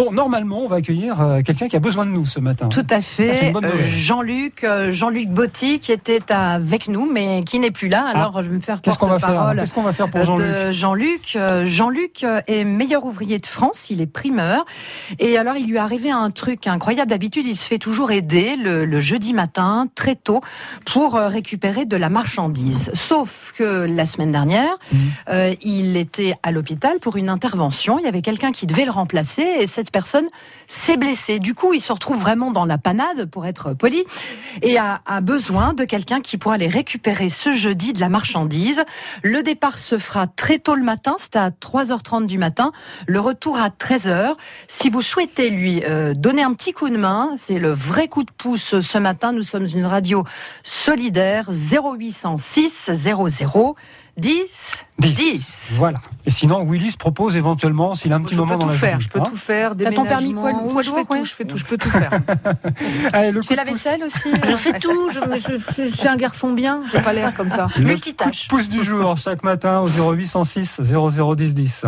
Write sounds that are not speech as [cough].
Bon, normalement, on va accueillir euh, quelqu'un qui a besoin de nous ce matin. Tout à Ah, fait. Euh. Jean-Luc, euh, Jean-Luc Botti qui était avec nous, mais qui n'est plus là. Alors, je vais me faire Ah. Porte-parole Qu'est-ce qu'on va faire pour Jean-Luc Jean-Luc. Jean-Luc est meilleur ouvrier de France, il est primeur. Et alors, il lui est arrivé un truc incroyable. D'habitude, il se fait toujours aider le, le jeudi matin, très tôt, pour récupérer de la marchandise. Sauf que la semaine dernière, Mmh. euh, il était à l'hôpital pour une intervention. Il y avait quelqu'un qui devait le remplacer et cette personne s'est blessée. Du coup, il se retrouve vraiment dans la panade, pour être poli, et a, a besoin de quelqu'un qui pourra aller récupérer ce jeudi de la marchandise. Le départ se fera très tôt le matin, c'est à 3h30 du matin. Le retour à 13h. Si vous souhaitez lui euh, donner un petit coup de main, c'est le vrai coup de pouce ce matin. Nous sommes une radio solidaire 0806 00 10 10. Voilà. Et sinon, Willis propose éventuellement, s'il a un petit Je moment peux dans tout la faire, journée, je peux hein. tout faire. T'as ton permis poids- je fais lourd, tout, ouais. je fais tout, je peux tout faire. [laughs] Allez, le Tu fais la vaisselle aussi Je fais tout, je, je- je- je suis un garçon bien, j'ai pas l'air comme ça. le Multitâche. coup de pouce du jour chaque matin au 0806 0010 10.